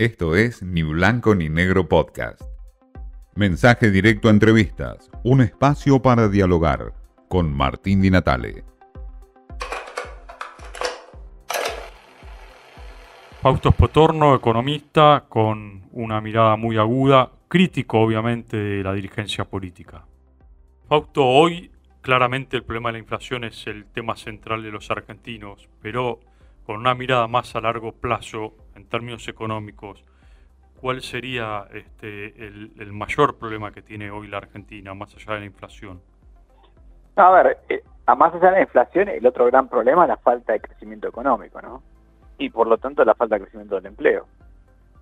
Esto es Ni Blanco ni Negro Podcast. Mensaje directo a entrevistas, un espacio para dialogar con Martín Di Natale. Fausto Spotorno, economista, con una mirada muy aguda, crítico obviamente de la dirigencia política. Fausto, hoy claramente el problema de la inflación es el tema central de los argentinos, pero con una mirada más a largo plazo, términos económicos, ¿cuál sería este, el, mayor problema que tiene hoy la Argentina, más allá de la inflación? a ver, eh, más allá de la inflación, el otro gran problema es la falta de crecimiento económico, ¿no? Y por lo tanto la falta de crecimiento del empleo.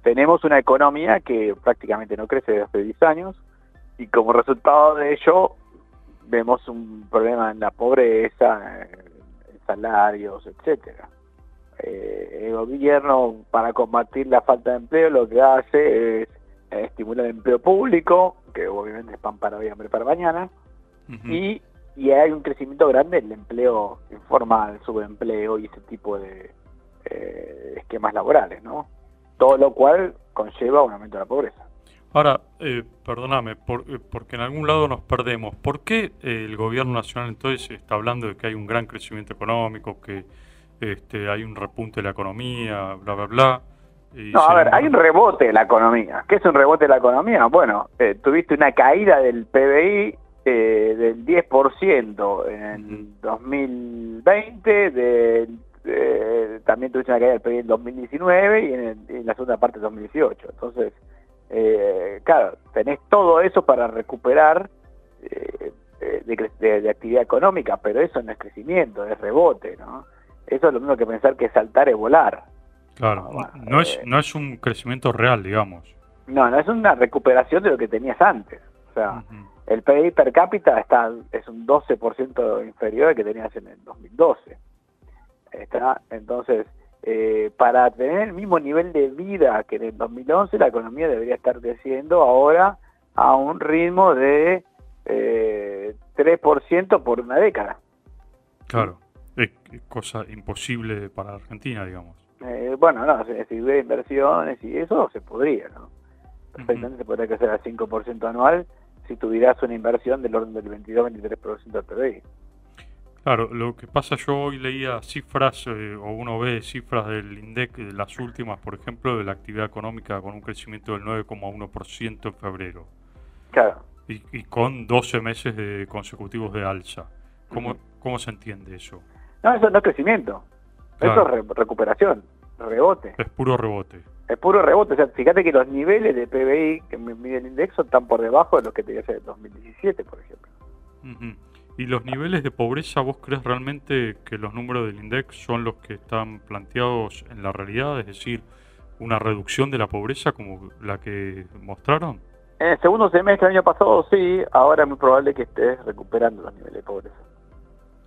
Tenemos una economía que prácticamente no crece desde hace 10 años y como resultado de ello vemos un problema en la pobreza, en salarios, etcétera. Eh, gobierno para combatir la falta de empleo lo que hace es eh, estimular el empleo público, que obviamente es pan para hoy, hambre para mañana, y, y hay un crecimiento grande del empleo informal, subempleo y ese tipo de eh, esquemas laborales, ¿no? Todo lo cual conlleva un aumento de la pobreza. Ahora, eh, perdóname, porque en algún lado nos perdemos. ¿Por qué el gobierno nacional entonces está hablando de que hay un gran crecimiento económico, que este, hay un repunte de la economía, bla, bla, bla. no, a ver, hay un rebote de la economía. ¿Qué es un rebote de la economía? Bueno, eh, tuviste una caída del PBI eh, del 10% en 2020, de, también tuviste una caída del PBI en 2019 y en, la segunda parte de 2018. Entonces, eh, claro, tenés todo eso para recuperar de, de, actividad económica, pero eso no es crecimiento, es rebote, ¿no? Eso es lo mismo que pensar que saltar es volar. Claro, no, es, eh, no es un crecimiento real, digamos. No, no es una recuperación de lo que tenías antes. O sea, el PIB per cápita está es un 12% inferior al que tenías en el 2012. Está, entonces, eh, para tener el mismo nivel de vida que en el 2011, la economía debería estar creciendo ahora a un ritmo de eh, 3% por una década. Claro es cosa imposible para Argentina, digamos. Eh, bueno, no, si, hubiera inversiones y eso, se podría, ¿no? Perfectamente se podría crecer al 5% anual si tuvieras una inversión del orden del 22-23% del PBI. Claro, lo que pasa, yo hoy leía cifras, eh, o uno ve cifras del INDEC, de las últimas, por ejemplo, de la actividad económica con un crecimiento del 9,1% en febrero. Claro. Y, con 12 meses de, consecutivos de alza. ¿Cómo, ¿Cómo se entiende eso? No, eso no es crecimiento. Eso es recuperación, rebote. Es puro rebote. Es puro rebote. O sea, fíjate que los niveles de PBI que mide el indexo están por debajo de los que tenía en 2017, por ejemplo. ¿Y los niveles de pobreza, vos crees realmente que los números del INDEX son los que están planteados en la realidad? Es decir, una reducción de la pobreza como la que mostraron? En el segundo semestre del año pasado sí, ahora es muy probable que estés recuperando los niveles de pobreza.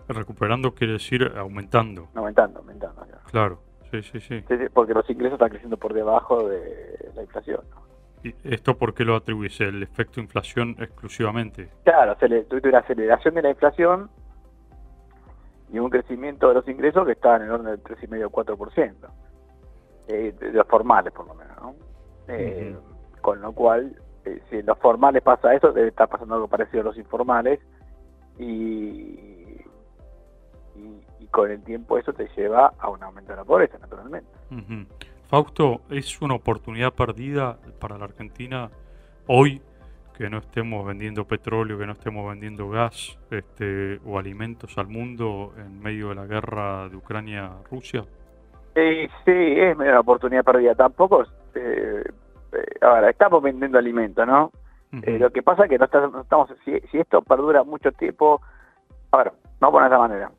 Recuperando quiere decir aumentando. Aumentando, aumentando. Claro, sí, sí, sí, Porque los ingresos están creciendo por debajo de la inflación. ¿Y esto por qué lo atribuís? ¿El efecto inflación exclusivamente? Claro, tuviste una aceleración de la inflación y un crecimiento de los ingresos que estaba en el orden del 3,5-4%. Eh, de los formales, por lo menos. ¿no? Eh, con lo cual, eh, si en los formales pasa eso, debe estar pasando algo parecido a los informales. Y, con el tiempo eso te lleva a un aumento de la pobreza, naturalmente. Fausto, ¿es una oportunidad perdida para la Argentina hoy que no estemos vendiendo petróleo, que no estemos vendiendo gas este, o alimentos al mundo en medio de la guerra de Ucrania-Rusia? sí, es una oportunidad perdida. Tampoco, eh, eh, ahora, estamos vendiendo alimentos, ¿no? Eh, lo que pasa es que no, estamos, si, si, esto perdura mucho tiempo, a ver, no por esa manera.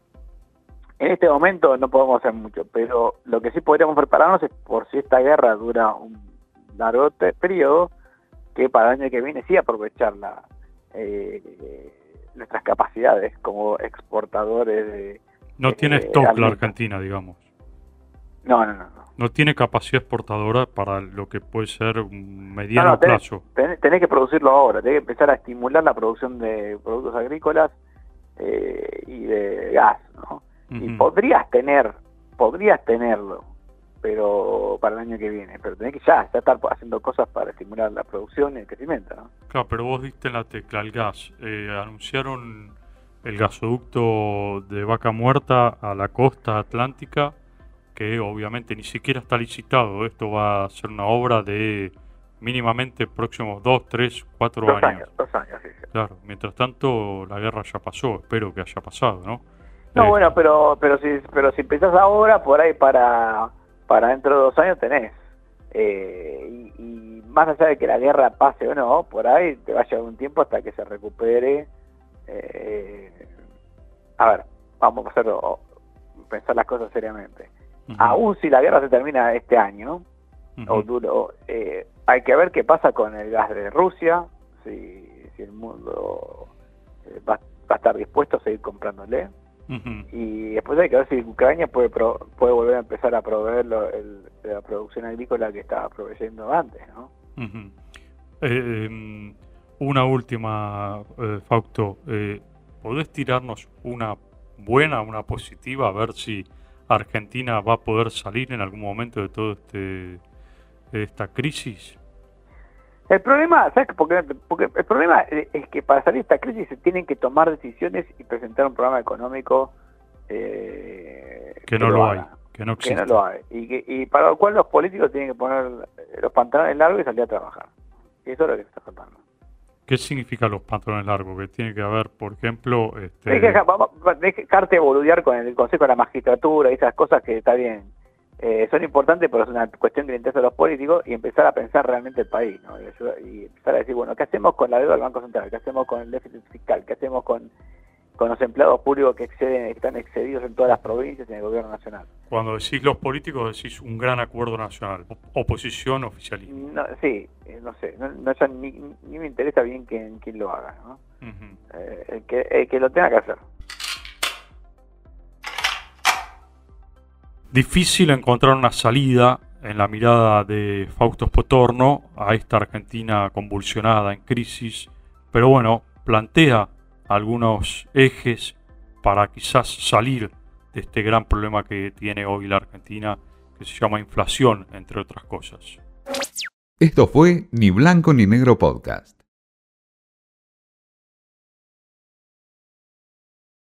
En este momento no podemos hacer mucho, pero lo que sí podríamos prepararnos es por si esta guerra dura un largo periodo, que para el año que viene sí aprovechar eh, nuestras capacidades como exportadores de... No tiene stock la Argentina, digamos. No, no, no, no. tiene capacidad exportadora para lo que puede ser un mediano plazo. Tenés, que producirlo ahora, tenés que empezar a estimular la producción de productos agrícolas eh, y de gas, ¿no? Y podrías tener, podrías tenerlo pero para el año que viene. Pero tenés que ya, estar haciendo cosas para estimular la producción y el crecimiento. ¿no? Claro, pero vos diste en la tecla el gas. Eh, anunciaron el gasoducto de Vaca Muerta a la costa atlántica, que obviamente ni siquiera está licitado. Esto va a ser una obra de mínimamente próximos dos, tres, cuatro años. Dos años, sí, Claro, mientras tanto la guerra ya pasó, espero que haya pasado, ¿no? No, bueno, pero pero si pero si empezás ahora, por ahí para para dentro de dos años tenés. Eh, y, más allá de que la guerra pase o no, por ahí te va a llevar un tiempo hasta que se recupere. Eh, a ver, vamos a hacerlo, pensar las cosas seriamente. Aún si la guerra se termina este año, o duro, eh, hay que ver qué pasa con el gas de Rusia, si, si el mundo va, va, a estar dispuesto a seguir comprándole. Y después hay que ver si Ucrania puede puede volver a empezar a proveer la producción agrícola que estaba proveyendo antes, ¿no? Eh, em, una última, eh, Fausto. Eh, ¿Podés tirarnos una buena, una positiva, a ver si Argentina va a poder salir en algún momento de todo este esta crisis? El problema, ¿sabes? Porque, porque el problema es que para salir de esta crisis se tienen que tomar decisiones y presentar un programa económico eh, que, no lo, hay, que no existe. Que no lo hay. Y, y para lo cual los políticos tienen que poner los pantalones largos y salir a trabajar. Y eso es lo que está faltando. ¿Qué significan los pantalones largos? Que tiene que haber, por ejemplo... Este... Dejarte boludear con el Consejo de la Magistratura y esas cosas que está bien eh, son importantes, pero es una cuestión que le interesa a los políticos y empezar a pensar realmente el país, ¿no? y, empezar a decir, bueno, ¿qué hacemos con la deuda del Banco Central? ¿Qué hacemos con el déficit fiscal? ¿Qué hacemos con, con los empleados públicos que exceden, están excedidos en todas las provincias y en el gobierno nacional? Cuando decís los políticos, decís un gran acuerdo nacional, oposición, oficialismo. No, sí, eh, no sé, no, ni, me interesa bien quién, quién lo haga, ¿no? Eh, el, que, el que lo tenga que hacer. Difícil encontrar una salida en la mirada de Fausto Spotorno a esta Argentina convulsionada en crisis, pero bueno, plantea algunos ejes para quizás salir de este gran problema que tiene hoy la Argentina, que se llama inflación, entre otras cosas. Esto fue Ni Blanco ni Negro Podcast.